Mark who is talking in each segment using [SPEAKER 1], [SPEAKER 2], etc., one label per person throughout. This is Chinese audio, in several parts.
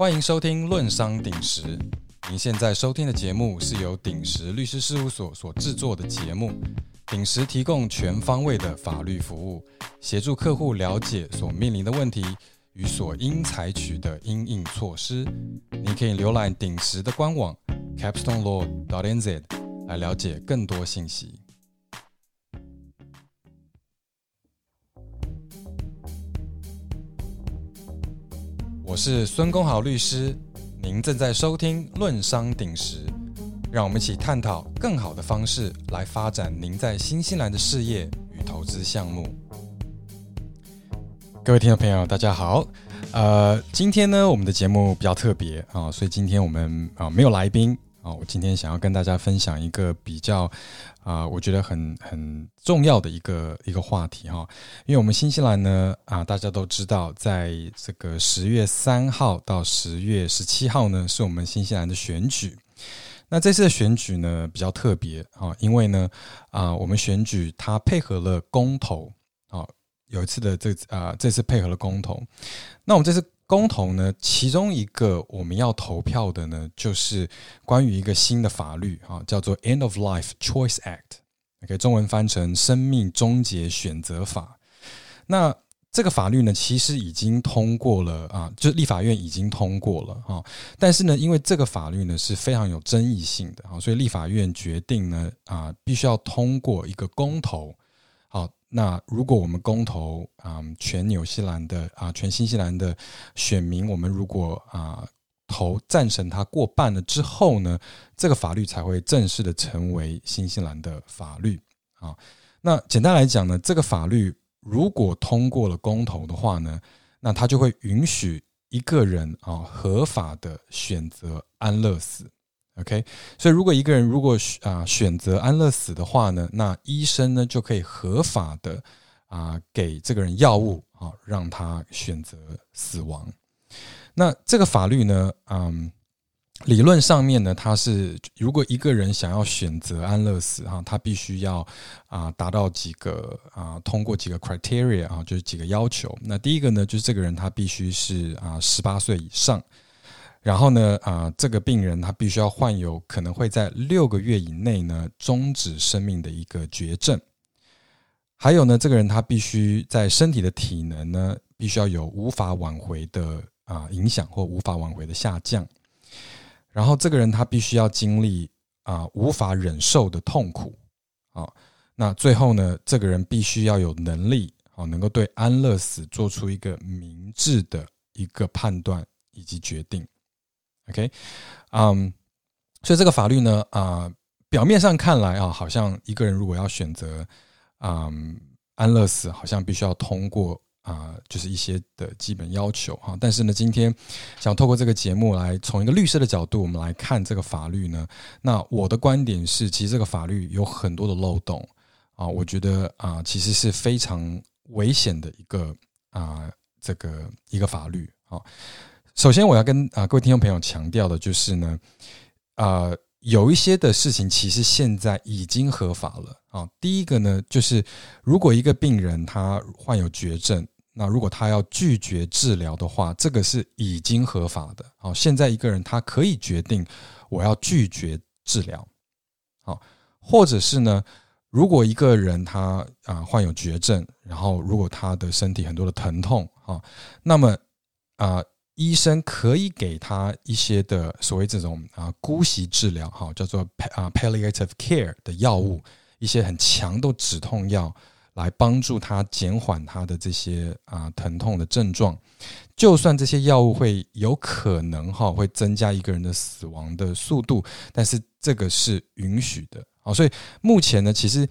[SPEAKER 1] 欢迎收听《论商鼎石》。您现在收听的节目是由鼎石律师事务所所制作的节目。鼎石提供全方位的法律服务，协助客户了解所面临的问题与所应采取的应应措施。您可以浏览鼎石的官网 capstonelaw.nz 来了解更多信息。我是孙公豪律师，您正在收听《论商鼎石》，让我们一起探讨更好的方式来发展您在新西兰的事业与投资项目。各位听众朋友，大家好。呃，今天呢，我们的节目比较特别啊，所以今天我们啊没有来宾啊，我今天想要跟大家分享一个比较啊，我觉得很很重要的一个一个话题哈，因为我们新西兰呢啊，大家都知道，在这个十月三号到十月十七号呢，是我们新西兰的选举。那这次的选举呢比较特别啊，因为呢啊，我们选举它配合了公投啊。有一次的这啊，这次配合了公投。那我们这次公投呢，其中一个我们要投票的呢，就是关于一个新的法律啊，叫做《End of Life Choice Act》，OK，中文翻成《生命终结选择法》。那这个法律呢，其实已经通过了啊，就立法院已经通过了哈。但是呢，因为这个法律呢是非常有争议性的啊，所以立法院决定呢啊，必须要通过一个公投。那如果我们公投啊，全纽西兰的啊，全新西兰的选民，我们如果啊投赞成它过半了之后呢，这个法律才会正式的成为新西兰的法律啊。那简单来讲呢，这个法律如果通过了公投的话呢，那它就会允许一个人啊合法的选择安乐死。OK，所以如果一个人如果啊选择安乐死的话呢，那医生呢就可以合法的啊给这个人药物啊，让他选择死亡。那这个法律呢，嗯，理论上面呢，它是如果一个人想要选择安乐死哈，他必须要啊达到几个啊通过几个 criteria 啊，就是几个要求。那第一个呢，就是这个人他必须是啊十八岁以上。然后呢，啊，这个病人他必须要患有可能会在六个月以内呢终止生命的一个绝症，还有呢，这个人他必须在身体的体能呢必须要有无法挽回的啊影响或无法挽回的下降，然后这个人他必须要经历啊无法忍受的痛苦，啊，那最后呢，这个人必须要有能力啊能够对安乐死做出一个明智的一个判断以及决定。OK，嗯，所以这个法律呢，啊，表面上看来啊，好像一个人如果要选择，嗯，安乐死，好像必须要通过啊，就是一些的基本要求哈。但是呢，今天想透过这个节目来从一个律师的角度，我们来看这个法律呢。那我的观点是，其实这个法律有很多的漏洞啊，我觉得啊，其实是非常危险的一个啊，这个一个法律啊。首先，我要跟啊各位听众朋友强调的就是呢，啊有一些的事情其实现在已经合法了啊。第一个呢，就是如果一个病人他患有绝症，那如果他要拒绝治疗的话，这个是已经合法的。好，现在一个人他可以决定我要拒绝治疗，好，或者是呢，如果一个人他啊患有绝症，然后如果他的身体很多的疼痛啊，那么啊。医生可以给他一些的所谓这种啊姑息治疗，哈，叫做啊 palliative care 的药物，一些很强的止痛药，来帮助他减缓他的这些啊疼痛的症状。就算这些药物会有可能哈会增加一个人的死亡的速度，但是这个是允许的。啊，所以目前呢，其实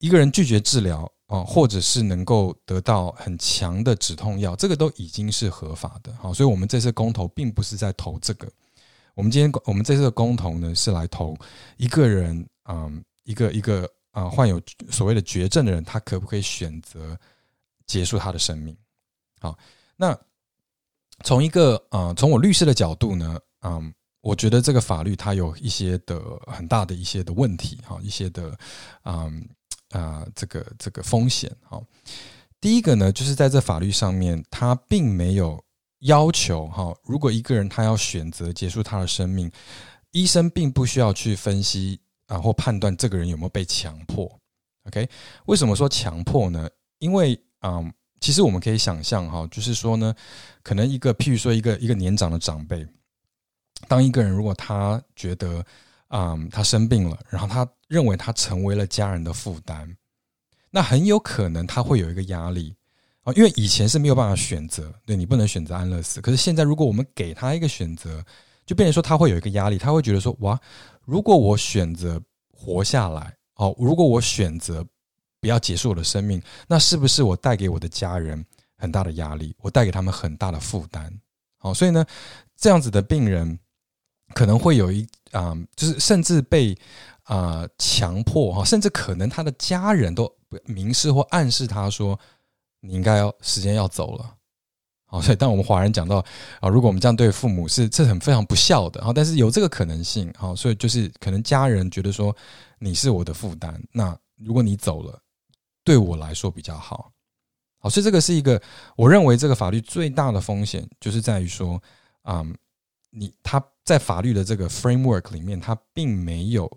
[SPEAKER 1] 一个人拒绝治疗。哦，或者是能够得到很强的止痛药，这个都已经是合法的。好，所以我们这次公投并不是在投这个。我们今天我们这次的公投呢，是来投一个人，嗯，一个一个啊患有所谓的绝症的人，他可不可以选择结束他的生命？好，那从一个啊，从我律师的角度呢，嗯，我觉得这个法律它有一些的很大的一些的问题，哈，一些的，嗯。啊，这个这个风险，好，第一个呢，就是在这法律上面，它并没有要求哈，如果一个人他要选择结束他的生命，医生并不需要去分析啊或判断这个人有没有被强迫。OK，为什么说强迫呢？因为啊，其实我们可以想象哈，就是说呢，可能一个譬如说一个一个年长的长辈，当一个人如果他觉得啊他生病了，然后他认为他成为了家人的负担，那很有可能他会有一个压力。啊，因为以前是没有办法选择，对你不能选择安乐死。可是现在，如果我们给他一个选择，就变成说他会有一个压力，他会觉得说：哇，如果我选择活下来，哦，如果我选择不要结束我的生命，那是不是我带给我的家人很大的压力？我带给他们很大的负担？好，所以呢，这样子的病人可能会有一啊，就是甚至被啊强迫哈，甚至可能他的家人都明示或暗示他说。你应该要时间要走了，好，所以当我们华人讲到啊，如果我们这样对父母是这很非常不孝的啊，但是有这个可能性，好，所以就是可能家人觉得说你是我的负担，那如果你走了，对我来说比较好，好，所以这个是一个我认为这个法律最大的风险就是在于说啊，你他在法律的这个 framework 里面，他并没有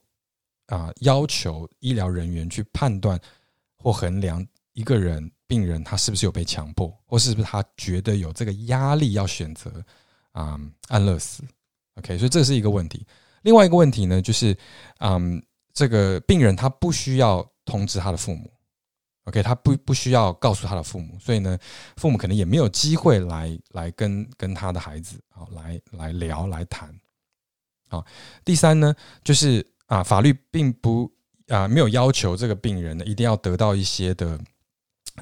[SPEAKER 1] 啊要求医疗人员去判断或衡量一个人。病人他是不是有被强迫，或是不是他觉得有这个压力要选择啊安乐死？OK，所以这是一个问题。另外一个问题呢，就是嗯，这个病人他不需要通知他的父母，OK，他不不需要告诉他的父母，所以呢，父母可能也没有机会来来跟跟他的孩子啊来来聊来谈。啊，第三呢，就是啊，法律并不啊没有要求这个病人呢一定要得到一些的。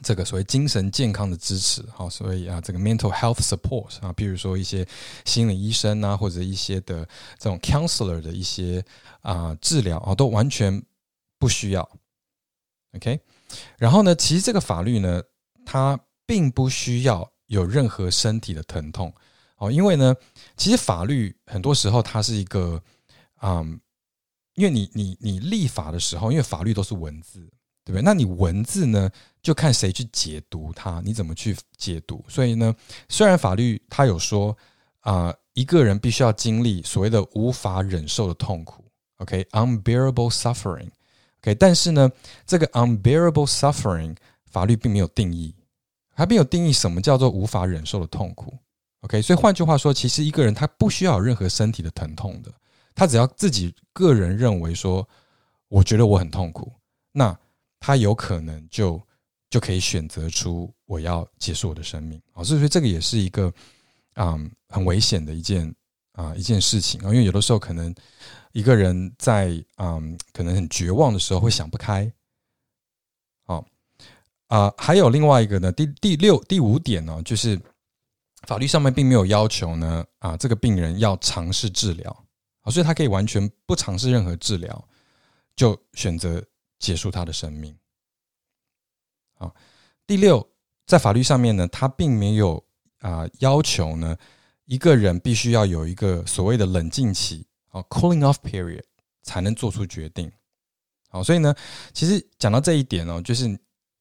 [SPEAKER 1] 这个所谓精神健康的支持，好，所以啊，这个 mental health support 啊，比如说一些心理医生啊，或者一些的这种 counselor 的一些啊治疗啊，都完全不需要。OK，然后呢，其实这个法律呢，它并不需要有任何身体的疼痛哦，因为呢，其实法律很多时候它是一个啊，因为你你你立法的时候，因为法律都是文字。对不对？那你文字呢？就看谁去解读它，你怎么去解读？所以呢，虽然法律它有说啊，一个人必须要经历所谓的无法忍受的痛苦，OK，unbearable suffering OK，但是呢，这个 unbearable suffering 法律并没有定义，还没有定义什么叫做无法忍受的痛苦，OK，所以换句话说，其实一个人他不需要有任何身体的疼痛的，他只要自己个人认为说，我觉得我很痛苦，那。他有可能就就可以选择出我要结束我的生命。啊，所以说这个也是一个啊很危险的一件啊一件事情啊，因为有的时候可能一个人在啊可能很绝望的时候会想不开，好啊，还有另外一个呢，第第六第五点呢，就是法律上面并没有要求呢啊这个病人要尝试治疗啊，所以他可以完全不尝试任何治疗就选择。结束他的生命。好，第六，在法律上面呢，他并没有啊要求呢，一个人必须要有一个所谓的冷静期啊 （cooling off period） 才能做出决定。好，所以呢，其实讲到这一点哦，就是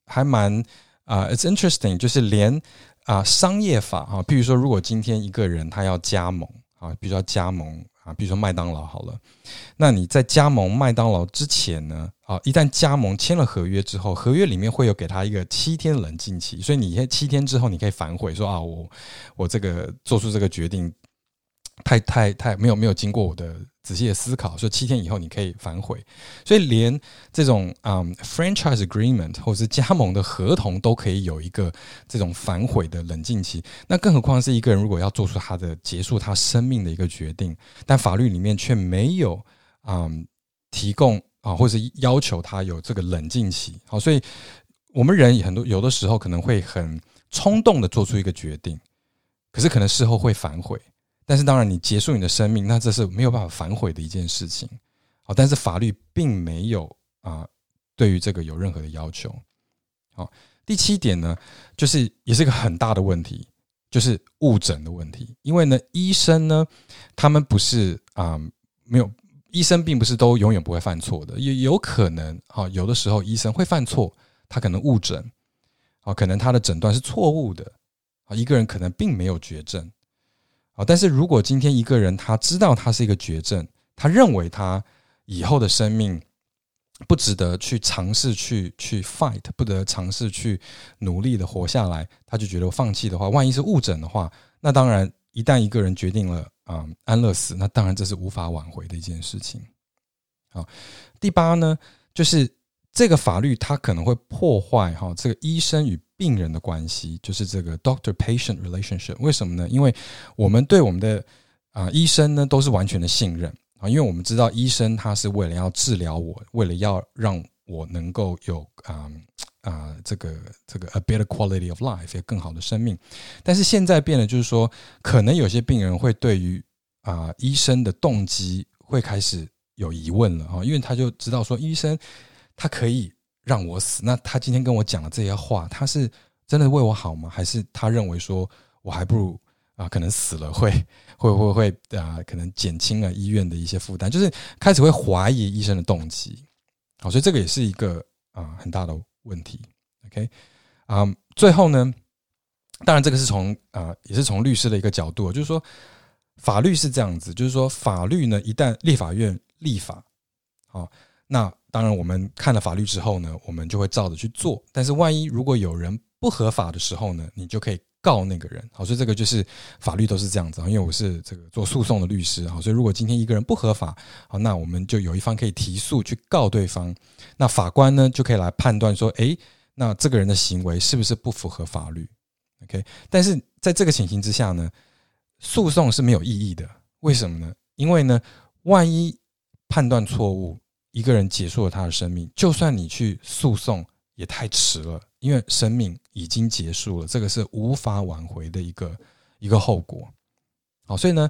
[SPEAKER 1] 还蛮啊，it's interesting，就是连啊商业法哈，譬如说，如果今天一个人他要加盟啊，比如说加盟。啊，比如说麦当劳好了，那你在加盟麦当劳之前呢？啊，一旦加盟签了合约之后，合约里面会有给他一个七天冷静期，所以你七天之后你可以反悔说啊，我我这个做出这个决定太太太没有没有经过我的。仔细的思考，说七天以后你可以反悔，所以连这种嗯 franchise agreement 或者是加盟的合同都可以有一个这种反悔的冷静期，那更何况是一个人如果要做出他的结束他生命的一个决定，但法律里面却没有嗯提供啊，或是要求他有这个冷静期，好，所以我们人很多有的时候可能会很冲动的做出一个决定，可是可能事后会反悔。但是当然，你结束你的生命，那这是没有办法反悔的一件事情。好，但是法律并没有啊，对于这个有任何的要求。好，第七点呢，就是也是个很大的问题，就是误诊的问题。因为呢，医生呢，他们不是啊，没有医生并不是都永远不会犯错的，也有可能啊，有的时候医生会犯错，他可能误诊，啊，可能他的诊断是错误的，啊，一个人可能并没有绝症。啊。但是如果今天一个人他知道他是一个绝症，他认为他以后的生命不值得去尝试去去 fight，不得尝试去努力的活下来，他就觉得放弃的话，万一是误诊的话，那当然一旦一个人决定了啊安乐死，那当然这是无法挽回的一件事情。好，第八呢，就是这个法律它可能会破坏哈这个医生与病人的关系，就是这个 doctor-patient relationship。为什么呢？因为我们对我们的啊医生呢都是完全的信任啊，因为我们知道医生他是为了要治疗我，为了要让我能够有啊啊这个这个 a better quality of life，更好的生命。但是现在变了，就是说可能有些病人会对于啊医生的动机会开始。有疑问了啊，因为他就知道说医生他可以让我死，那他今天跟我讲的这些话，他是真的为我好吗？还是他认为说我还不如啊，可能死了会 会会会啊，可能减轻了医院的一些负担，就是开始会怀疑医生的动机。好，所以这个也是一个啊很大的问题。OK 啊，最后呢，当然这个是从啊也是从律师的一个角度，就是说法律是这样子，就是说法律呢，一旦立法院立法，好，那当然我们看了法律之后呢，我们就会照着去做。但是万一如果有人不合法的时候呢，你就可以告那个人。好，所以这个就是法律都是这样子。因为我是这个做诉讼的律师，好，所以如果今天一个人不合法，好，那我们就有一方可以提诉去告对方。那法官呢就可以来判断说，诶，那这个人的行为是不是不符合法律？OK，但是在这个情形之下呢，诉讼是没有意义的。为什么呢？因为呢，万一判断错误，一个人结束了他的生命，就算你去诉讼也太迟了，因为生命已经结束了，这个是无法挽回的一个一个后果。好，所以呢，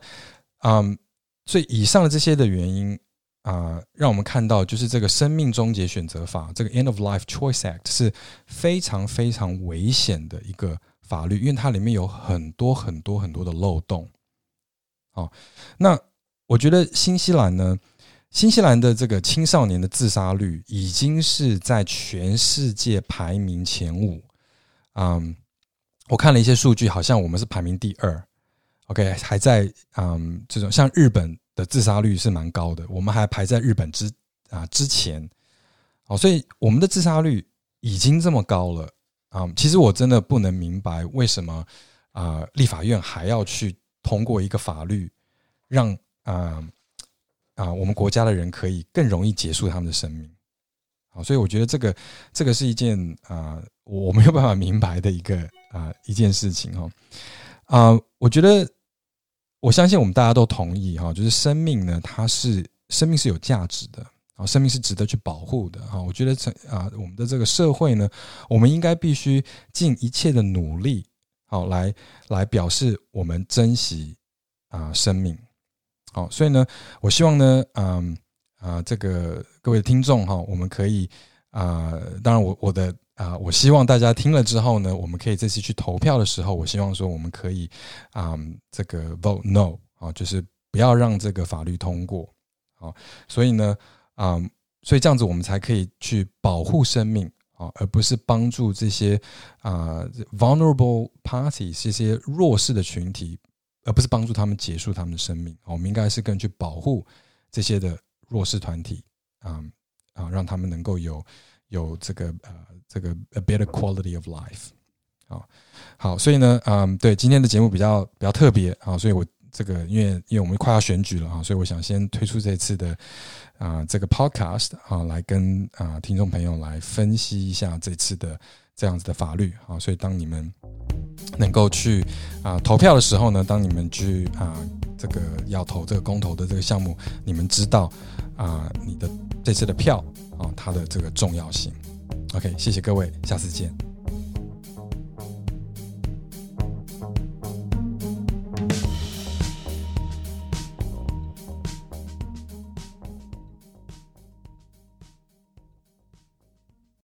[SPEAKER 1] 嗯，所以以上的这些的原因啊，让我们看到，就是这个生命终结选择法，这个 End of Life Choice Act 是非常非常危险的一个法律，因为它里面有很多很多很多的漏洞。好，那我觉得新西兰呢。新西兰的这个青少年的自杀率已经是在全世界排名前五。嗯，我看了一些数据，好像我们是排名第二。OK，还在嗯这种像日本的自杀率是蛮高的，我们还排在日本之啊之前。好，所以我们的自杀率已经这么高了啊！其实我真的不能明白为什么啊立法院还要去通过一个法律，让啊。啊，我们国家的人可以更容易结束他们的生命，好，所以我觉得这个这个是一件啊，我没有办法明白的一个啊一件事情哈啊，我觉得我相信我们大家都同意哈，就是生命呢，它是生命是有价值的啊，生命是值得去保护的哈。我觉得这啊，我们的这个社会呢，我们应该必须尽一切的努力，好来来表示我们珍惜啊生命。好，所以呢，我希望呢，嗯啊，这个各位听众哈，我们可以啊，当然我我的啊，我希望大家听了之后呢，我们可以这次去投票的时候，我希望说我们可以啊，这个 vote no 啊，就是不要让这个法律通过。好，所以呢，啊，所以这样子我们才可以去保护生命啊，而不是帮助这些啊 vulnerable parties 这些弱势的群体。而不是帮助他们结束他们的生命，我们应该是更去保护这些的弱势团体，啊啊，让他们能够有有这个呃这个 a better quality of life，好，好，所以呢，嗯，对，今天的节目比较比较特别啊，所以我这个因为因为我们快要选举了啊，所以我想先推出这次的啊这个 podcast 啊，来跟啊听众朋友来分析一下这次的这样子的法律啊，所以当你们。能够去啊投票的时候呢，当你们去啊这个要投这个公投的这个项目，你们知道啊你的这次的票啊它的这个重要性。OK，谢谢各位，下次见。